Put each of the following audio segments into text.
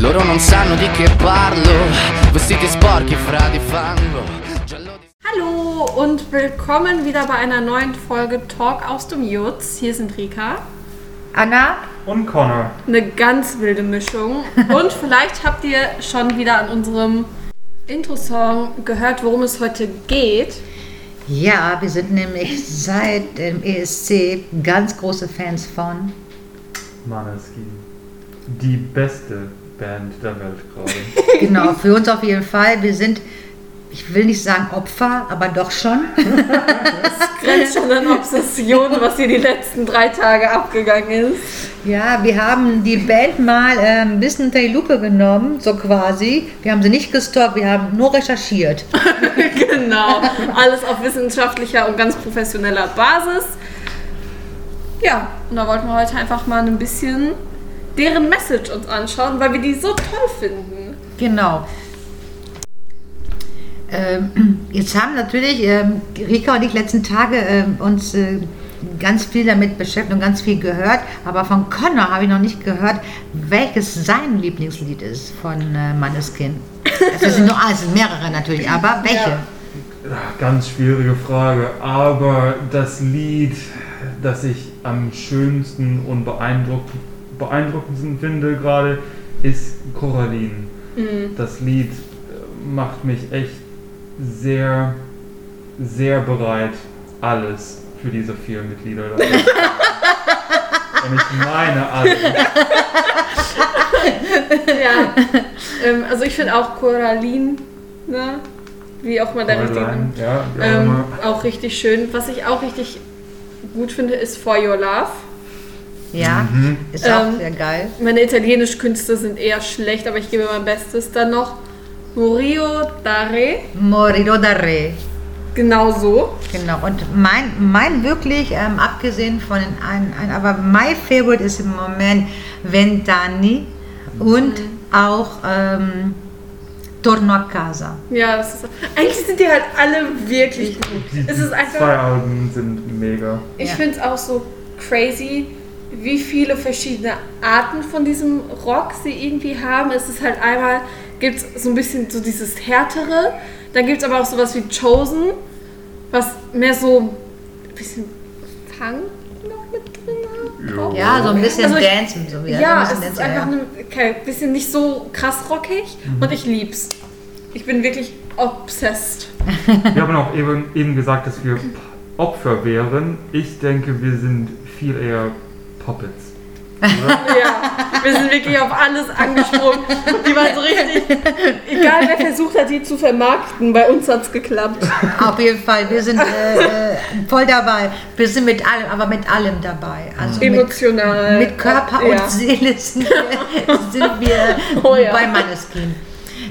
Loro non sanno di che parlo, vestiti sporchi fra di fango. Hallo und willkommen wieder bei einer neuen Folge Talk aus dem Jutz. Hier sind Rika. Anna, Und Connor. Eine ganz wilde Mischung. Und vielleicht habt ihr schon wieder an unserem Intro-Song gehört, worum es heute geht. ja, wir sind nämlich seit dem ESC ganz große Fans von. Maneskin. Die beste Band der Welt gerade. Genau, für uns auf jeden Fall. Wir sind, ich will nicht sagen Opfer, aber doch schon. Grenzt schon an Obsession, was hier die letzten drei Tage abgegangen ist. Ja, wir haben die Band mal äh, ein bisschen unter die Lupe genommen, so quasi. Wir haben sie nicht gestalkt, wir haben nur recherchiert. genau. Alles auf wissenschaftlicher und ganz professioneller Basis. Ja, und da wollten wir heute einfach mal ein bisschen deren Message uns anschauen, weil wir die so toll finden. Genau. Ähm, jetzt haben natürlich ähm, Rika und ich letzten Tage ähm, uns äh, ganz viel damit beschäftigt und ganz viel gehört, aber von Connor habe ich noch nicht gehört, welches sein Lieblingslied ist von äh, Manneskin. Es sind nur ah, es sind mehrere natürlich, aber welche? Ja. Ganz schwierige Frage, aber das Lied, das ich am schönsten und beeindruck beeindruckendsten finde gerade, ist Coraline. Das Lied äh, macht mich echt sehr, sehr bereit, alles für diese vier Mitglieder. Und ich meine alle. Ja, ähm, also ich finde auch Coraline, ne? wie auch mal der richtige ja, ähm, auch richtig schön. Was ich auch richtig gut finde, ist For Your Love. Ja, Mhm. ist auch Ähm, sehr geil. Meine italienischen Künste sind eher schlecht, aber ich gebe mein Bestes. Dann noch Murio Dare, Morido da Re. genau so. Genau, und mein, mein wirklich, ähm, abgesehen von den ein, ein, aber my favorite ist im Moment Ventani und auch ähm, Torno a casa. Ja, das ist, eigentlich sind die halt alle wirklich gut. Die, Es die ist einfach, zwei Alben sind mega. Ich Ja. finde es auch so crazy, wie viele verschiedene Arten von diesem Rock sie irgendwie haben. Es ist halt einmal, gibt es so ein bisschen so dieses härtere, dann gibt es aber auch sowas wie Chosen, was mehr so ein bisschen Funk noch mit drin hat. Ja, so ein bisschen Also ich- Dancen. So wieder. Ja, so es ein bisschen ist Dancen, einfach ein okay, bisschen nicht so krass rockig und ich lieb's. Ich bin wirklich obsessed. Wir haben auch eben, eben gesagt, dass wir Opfer wären. Ich denke, wir sind viel eher Puppets. Ja, wir sind wirklich auf alles angesprungen. Die waren so richtig. Egal wer versucht hat, die zu vermarkten, bei uns hat's geklappt. Auf jeden Fall, wir sind äh, äh, voll dabei. Wir sind mit allem, aber mit allem dabei. Also mit, Emotional. mit Körper Ja. und Seele sind wir, sind wir Oh ja. bei Manneskin.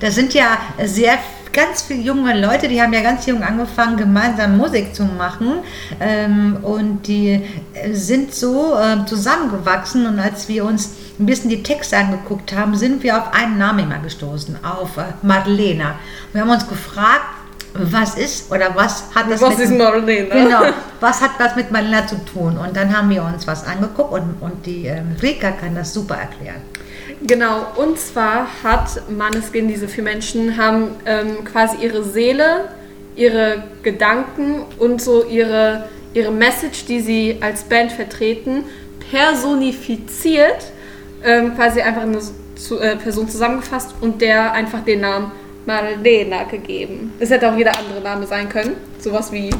Das sind ja sehr ganz viele junge Leute, die haben ja ganz jung angefangen, gemeinsam Musik zu machen ähm, und die äh, sind so äh, zusammengewachsen und als wir uns ein bisschen die Texte angeguckt haben, sind wir auf einen Namen immer gestoßen, auf äh, Marlena. Wir haben uns gefragt, was ist oder was hat das Was mit ist Marlene? Genau, was hat das mit Marlena zu tun? Und dann haben wir uns was angeguckt und, und die ähm, Rika kann das super erklären. Genau, und zwar hat Maneskin, diese vier Menschen, haben ähm, quasi ihre Seele, ihre Gedanken und so ihre, ihre Message, die sie als Band vertreten, personifiziert, ähm, quasi einfach in eine zu, äh, Person zusammengefasst und der einfach den Namen Marlena gegeben. Es hätte auch jeder andere Name sein können, sowas wie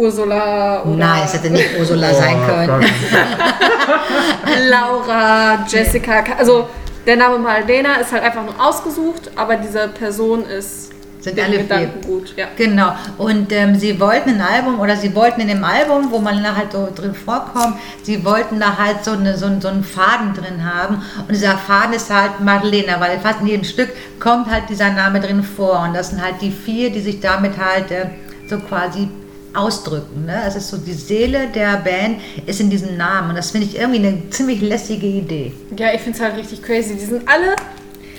Ursula oder Nein, es hätte nicht Ursula sein Oh, können. Gott. Laura, Jessica, also der Name Maldena ist halt einfach nur ausgesucht, aber diese Person ist Sind alle vier. Gedanken gut. Ja. Genau. Und ähm, sie wollten ein Album oder sie wollten in dem Album, wo man da halt so drin vorkommt, sie wollten da halt so, eine, so, einen- so einen Faden drin haben. Und dieser Faden ist halt Madeleine, weil fast in jedem Stück kommt halt dieser Name drin vor. Und das sind halt die vier, die sich damit halt äh, so quasi ausdrücken. Ne? Es ist so, die Seele der Band ist in diesem Namen. Und das finde ich irgendwie eine ziemlich lässige Idee. ja, ich finde es halt richtig crazy. Die sind alle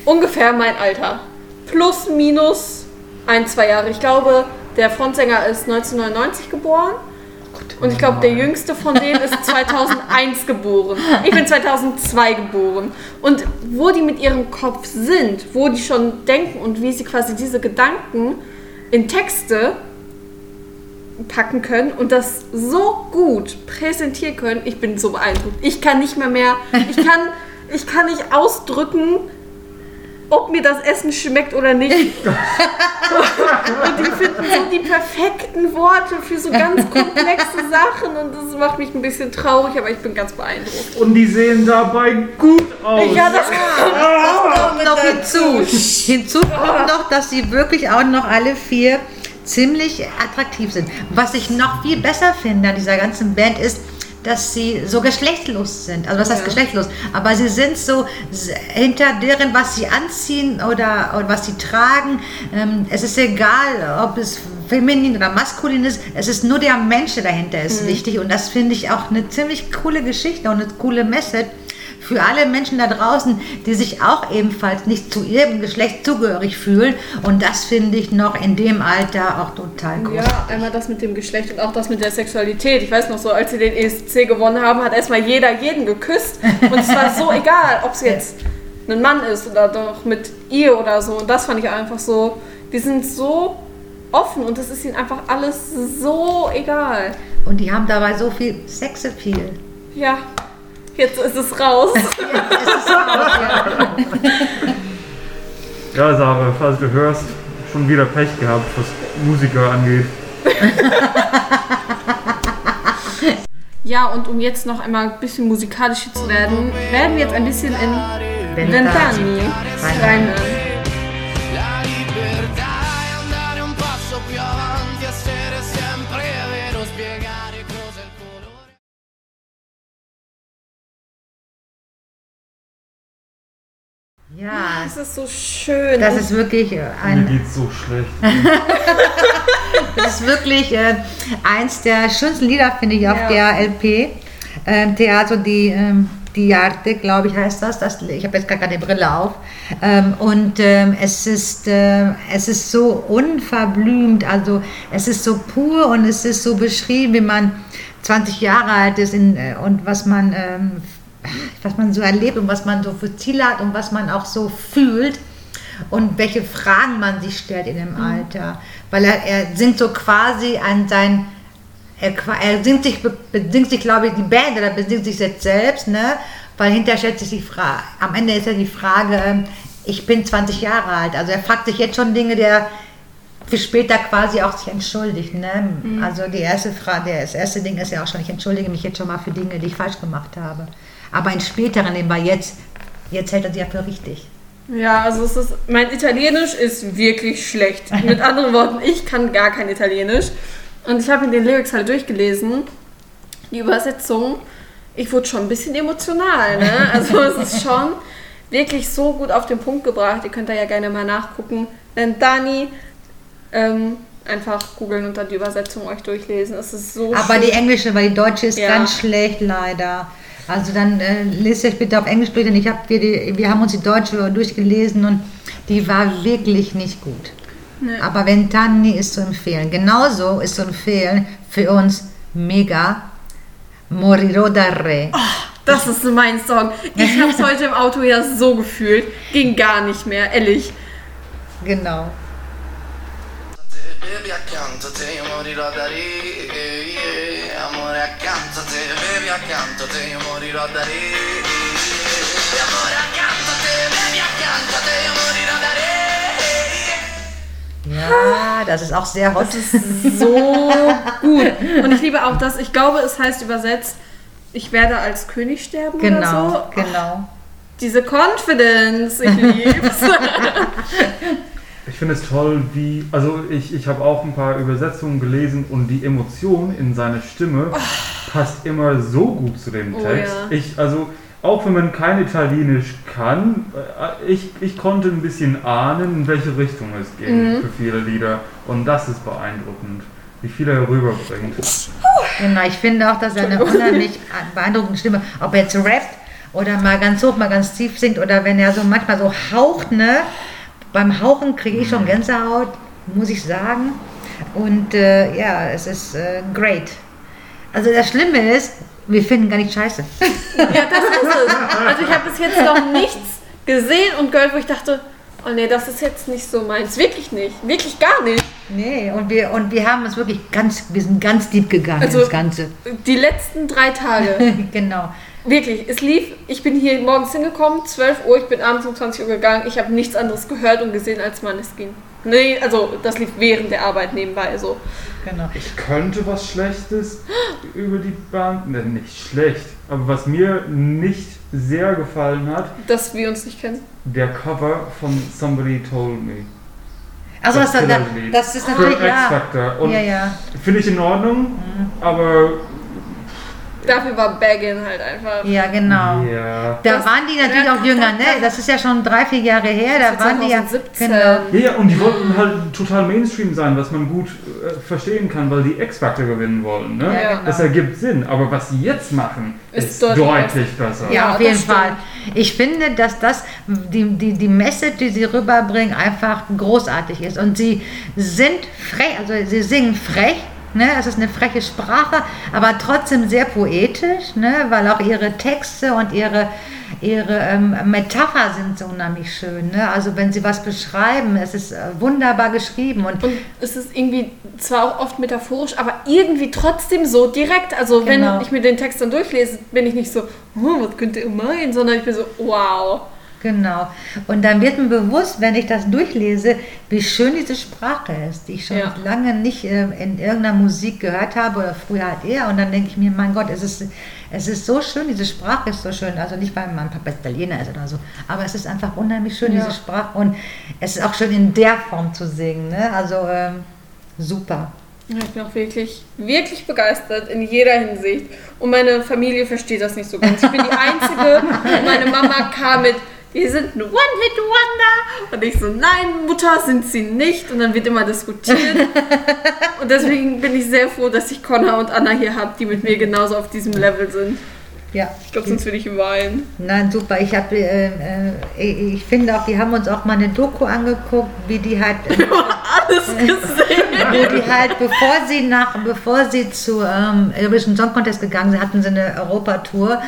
ungefähr mein Alter. Plus, minus ein, zwei Jahre. Ich glaube, der Frontsänger ist 1999 geboren. Und ich glaube, der jüngste von denen ist 2001 geboren. Ich bin 2002 geboren. Und wo die mit ihrem Kopf sind, wo die schon denken und wie sie quasi diese Gedanken in Texte packen können und das so gut präsentieren können, ich bin so beeindruckt. Ich kann nicht mehr mehr, ich kann, ich kann nicht ausdrücken, ob mir das Essen schmeckt oder nicht. und die finden so die perfekten Worte für so ganz komplexe Sachen und das macht mich ein bisschen traurig, aber ich bin ganz beeindruckt. Und die sehen dabei gut aus. Ja, das kommt noch hinzu. Hinzu kommt noch, dass sie wirklich auch noch alle vier ziemlich attraktiv sind. Was ich noch viel besser finde an dieser ganzen Band ist, dass sie so geschlechtlos sind. Also was heißt Ja. geschlechtlos? Aber sie sind so hinter deren, was sie anziehen oder, oder was sie tragen. Ähm, es ist egal, ob es feminin oder maskulin ist. Es ist nur der Mensch, der dahinter ist, wichtig. Und das finde ich auch eine ziemlich coole Geschichte und eine coole Message für alle Menschen da draußen, die sich auch ebenfalls nicht zu ihrem Geschlecht zugehörig fühlen. Und das finde ich noch in dem Alter auch total groß. Ja, einmal das mit dem Geschlecht und auch das mit der Sexualität. Ich weiß noch so, als sie den ESC gewonnen haben, hat erstmal jeder jeden geküsst. Und es war so egal, ob es jetzt ein Mann ist oder doch mit ihr oder so. Und das fand ich einfach so, die sind so offen und das ist ihnen einfach alles so egal. Und die haben dabei so viel Sexappeal. Ja, jetzt ist es raus. Ja, Sarah, falls du hörst, schon wieder Pech gehabt, was Musiker angeht. Ja, und um jetzt noch einmal ein bisschen musikalischer zu werden, werden wir jetzt ein bisschen in Ventani. Ventani Ja, Das ist so schön. das ist wirklich äh, Mir ein, geht's so schlecht. das ist wirklich äh, eins der schönsten Lieder, finde ich, auf Ja. der LP. Ähm, Teatro di, ähm, di Arte, glaube ich, heißt das. das ich habe jetzt gar keine Brille auf. Ähm, und ähm, es, ist, äh, es ist so unverblümt, also es ist so pur und es ist so beschrieben, wie man 20 Jahre alt ist in, äh, und was man, ähm, was man so erlebt und was man so für Ziele hat und was man auch so fühlt und welche Fragen man sich stellt in dem Alter. Weil er, er singt so quasi an sein, er, er singt sich, be- besingt sich, glaube ich, die Band oder besingt sich jetzt selbst, ne? Weil hinterher stellt sich die Frage, am Ende ist ja die Frage, ich bin 20 Jahre alt. Also er fragt sich jetzt schon Dinge, der für später quasi auch sich entschuldigt. Ne? Also die erste Frage, das erste Ding ist ja auch schon, ich entschuldige mich jetzt schon mal für Dinge, die ich falsch gemacht habe. Aber in späteren, nehmen wir jetzt, jetzt hält er sie ja für richtig. Ja, also es ist, mein Italienisch ist wirklich schlecht. Mit anderen Worten, ich kann gar kein Italienisch. Und ich habe mir den Lyrics halt durchgelesen, die Übersetzung. Ich wurde schon ein bisschen emotional, ne? Also es ist schon wirklich so gut auf den Punkt gebracht. Ihr könnt da ja gerne mal nachgucken. Denn Dani, ähm, einfach googeln und dann die Übersetzung euch durchlesen. Es ist so Aber schön. die englische, weil die deutsche ist Ja. ganz schlecht leider. Also dann äh, lest euch bitte auf Englisch durch, denn ich hab, wir, die, wir haben uns die deutsche durchgelesen und die war wirklich nicht gut. Aber Ventani ist zu empfehlen. Genauso ist zu empfehlen für uns mega Morirò da Re. Das ist mein Song. Ich habe es heute im Auto ja so gefühlt. Ging gar nicht mehr, ehrlich. Genau. Bevi accanto a te, io morirò da re. Amore accanto a te, bevi accanto a te, io morirò da re. Amore accanto a te, bevi accanto a te, io morirò da re. Ja, das ist auch sehr hot. Das ist so gut. Und ich liebe auch das, ich glaube, es heißt übersetzt, ich werde als König sterben oder Genau, so. genau. Diese Confidence, ich lieb's. Ich finde es toll, wie, also ich, ich habe auch ein paar Übersetzungen gelesen und die Emotion in seiner Stimme passt immer so gut zu dem Oh Text. ja. Ich, also auch wenn man kein Italienisch kann, äh, ich, ich konnte ein bisschen ahnen, in welche Richtung es ging Mhm. für viele Lieder und das ist beeindruckend, wie viel er rüberbringt. Genau, ich finde auch, dass er eine unheimlich beeindruckende Stimme, ob er jetzt rappt oder mal ganz hoch, mal ganz tief singt oder wenn er so manchmal so haucht, ne? Beim Hauchen kriege ich schon Gänsehaut, muss ich sagen. Und äh, ja, es ist äh, great. Also das Schlimme ist, wir finden gar nicht scheiße. Ja, das ist es. Also ich habe bis jetzt noch nichts gesehen und gehört, wo ich dachte, oh nee, das ist jetzt nicht so meins. Wirklich nicht. Wirklich gar nicht. Nee, und wir, und wir haben uns wirklich ganz, wir sind ganz deep gegangen Also- ins Ganze. Die letzten drei Tage. genau. Wirklich, es lief, ich bin hier morgens hingekommen, 12 Uhr, ich bin abends um 20 Uhr gegangen, ich habe nichts anderes gehört und gesehen als Maneskin. Nee, also das lief während der Arbeit nebenbei so. genau. Ich könnte was Schlechtes über die Band, ne, nicht schlecht, aber was mir nicht sehr gefallen hat, Dass wir uns nicht kennen. der Cover von Somebody Told Me. Also das, Das das, das ist Für natürlich, ja. X-Factor. Und Ja, ja. finde ich in Ordnung, aber Dafür war Baggin halt einfach. Ja, genau. ja. Da Das- waren die natürlich Ja, auch jünger, ne? Das ist ja schon drei, vier Jahre her. Da Das waren die ja. 2017. Genau. Ja, ja, und die wollten halt total Mainstream sein, was man gut äh, verstehen kann, weil die X-Factor gewinnen wollen. Ne? Ja, genau. Das ergibt Sinn, aber was sie jetzt machen, Ist ist, deutlich besser. Ja, auf jeden. Fall. Ich finde, dass das die, die, die Message, die sie rüberbringen, einfach großartig ist. Und sie sind frech, also sie singen frech. Ne, es ist eine freche Sprache, aber trotzdem sehr poetisch, ne, weil auch ihre Texte und ihre, ihre ähm, Metapher sind so unheimlich schön. Ne? Also wenn sie was beschreiben, es ist äh, wunderbar geschrieben. Und Und es ist irgendwie zwar auch oft metaphorisch, aber irgendwie trotzdem so direkt. Also Genau. wenn ich mir den Text dann durchlese, bin ich nicht so, oh, was könnte er meinen, sondern ich bin so, wow. Genau. Und dann wird mir bewusst, wenn ich das durchlese, wie schön diese Sprache ist, die ich schon Ja. lange nicht äh, in irgendeiner Musik gehört habe oder früher halt eher. Und dann denke ich mir, mein Gott, es ist, es ist so schön, diese Sprache ist so schön. Also nicht, weil mein Papa Italiener ist oder so, aber es ist einfach unheimlich schön, Ja. diese Sprache. Und es ist auch schön in der Form zu singen. Ne? Also ähm, super. Ich bin auch wirklich, wirklich begeistert in jeder Hinsicht. Und meine Familie versteht das nicht so ganz. Ich bin die Einzige meine Mama kam mit, die sind ein One-Hit-Wonder. Und ich so, nein, Mutter, sind sie nicht. Und dann wird immer diskutiert. Und deswegen bin ich sehr froh, dass ich Connor und Anna hier habe, die mit mir genauso auf diesem Level sind. Ja. Ich glaube, sonst würde ich weinen. Nein, super. Ich, hab, äh, äh, ich finde auch, die haben uns auch mal eine Doku angeguckt, wie die halt. Äh, Alles gesehen. wo die halt, bevor sie nach, bevor sie zu ähm, Eurovision Song Contest gegangen sind, hatten sie eine Europatour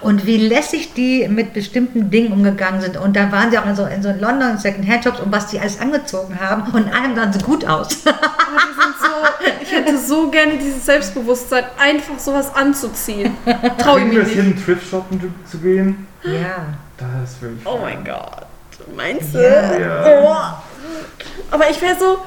und wie lässig die mit bestimmten Dingen umgegangen sind. Und da waren sie auch in so, in so London Second-Hand Shops und was die alles angezogen haben und allem sahen sie gut aus. Aber die sind so, ich hätte so gerne dieses Selbstbewusstsein, einfach sowas anzuziehen. Trau ich es nicht. hin, Thrift shoppen zu gehen? ja. Das will ich. Oh mein Gott. Meinst du? Ja. Ja. Oh. Aber ich wäre so,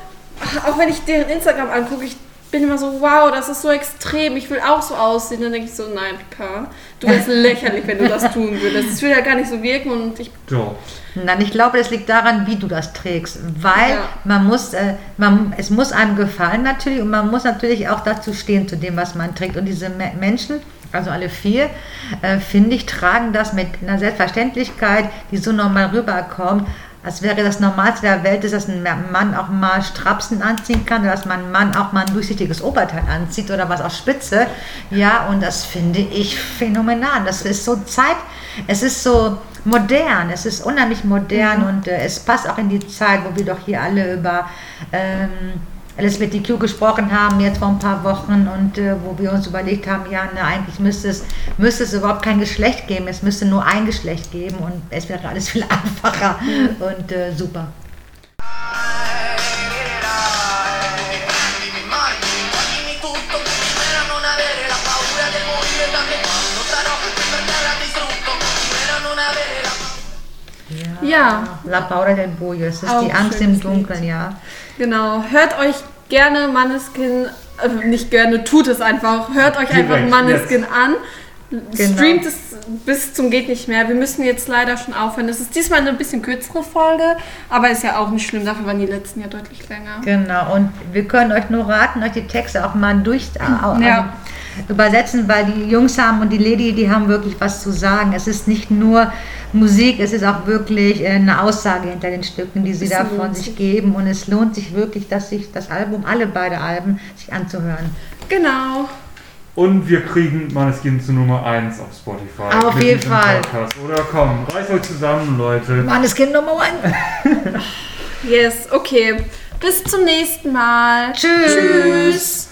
auch wenn ich deren Instagram angucke, ich bin immer so, wow, das ist so extrem, ich will auch so aussehen. Dann denke ich so, nein, Pika, du wärst lächerlich, wenn du das tun würdest. Es würde ja gar nicht so wirken und ich, Doch. Nein, ich glaube, das liegt daran, wie du das trägst, weil Ja. man muss, äh, man, es muss einem gefallen natürlich und man muss natürlich auch dazu stehen zu dem, was man trägt. Und diese Me Menschen, also alle vier, äh, finde ich, tragen das mit einer Selbstverständlichkeit, die so normal rüberkommt, als wäre das Normalste der Welt, ist, dass ein Mann auch mal Strapsen anziehen kann, oder dass man Mann auch mal ein durchsichtiges Oberteil anzieht oder was aus Spitze. Ja, und das finde ich phänomenal. Das ist so Zeit, es ist so modern, es ist unheimlich modern und äh, es passt auch in die Zeit, wo wir doch hier alle über ähm, LSBTQ gesprochen haben, jetzt vor ein paar Wochen und äh, wo wir uns überlegt haben, ja, ne, eigentlich müsste es, müsste es überhaupt kein Geschlecht geben, es müsste nur ein Geschlecht geben und es wäre alles viel einfacher und äh, super. Ja, La Paura del Buio, es ist Auch die Angst im Dunkeln, ja. Genau. Hört euch gerne Maneskin, äh, nicht gerne, tut es einfach. Hört euch einfach Direkt, Maneskin an. Genau. Streamt es bis zum geht nicht mehr. Wir müssen jetzt leider schon aufhören. Das ist diesmal eine bisschen kürzere Folge, aber ist ja auch nicht schlimm. Dafür waren die letzten ja deutlich länger. Genau, und wir können euch nur raten, euch die Texte auch mal durch Ja. Übersetzen, weil die Jungs haben und die Lady, die haben wirklich was zu sagen. Es ist nicht nur Musik, es ist auch wirklich äh, eine Aussage hinter den Stücken, die sie Es da von sich. geben. Und es lohnt sich wirklich, dass sich das Album, alle beide Alben, sich anzuhören. Genau. Und wir kriegen Maneskin zu Nummer 1 auf Spotify. Auf jeden Fall. Podcast. Oder komm, reißt euch zusammen, Leute. Manneskin Nummer one. Yes, okay. Bis zum nächsten Mal. Tschüss. Tschüss.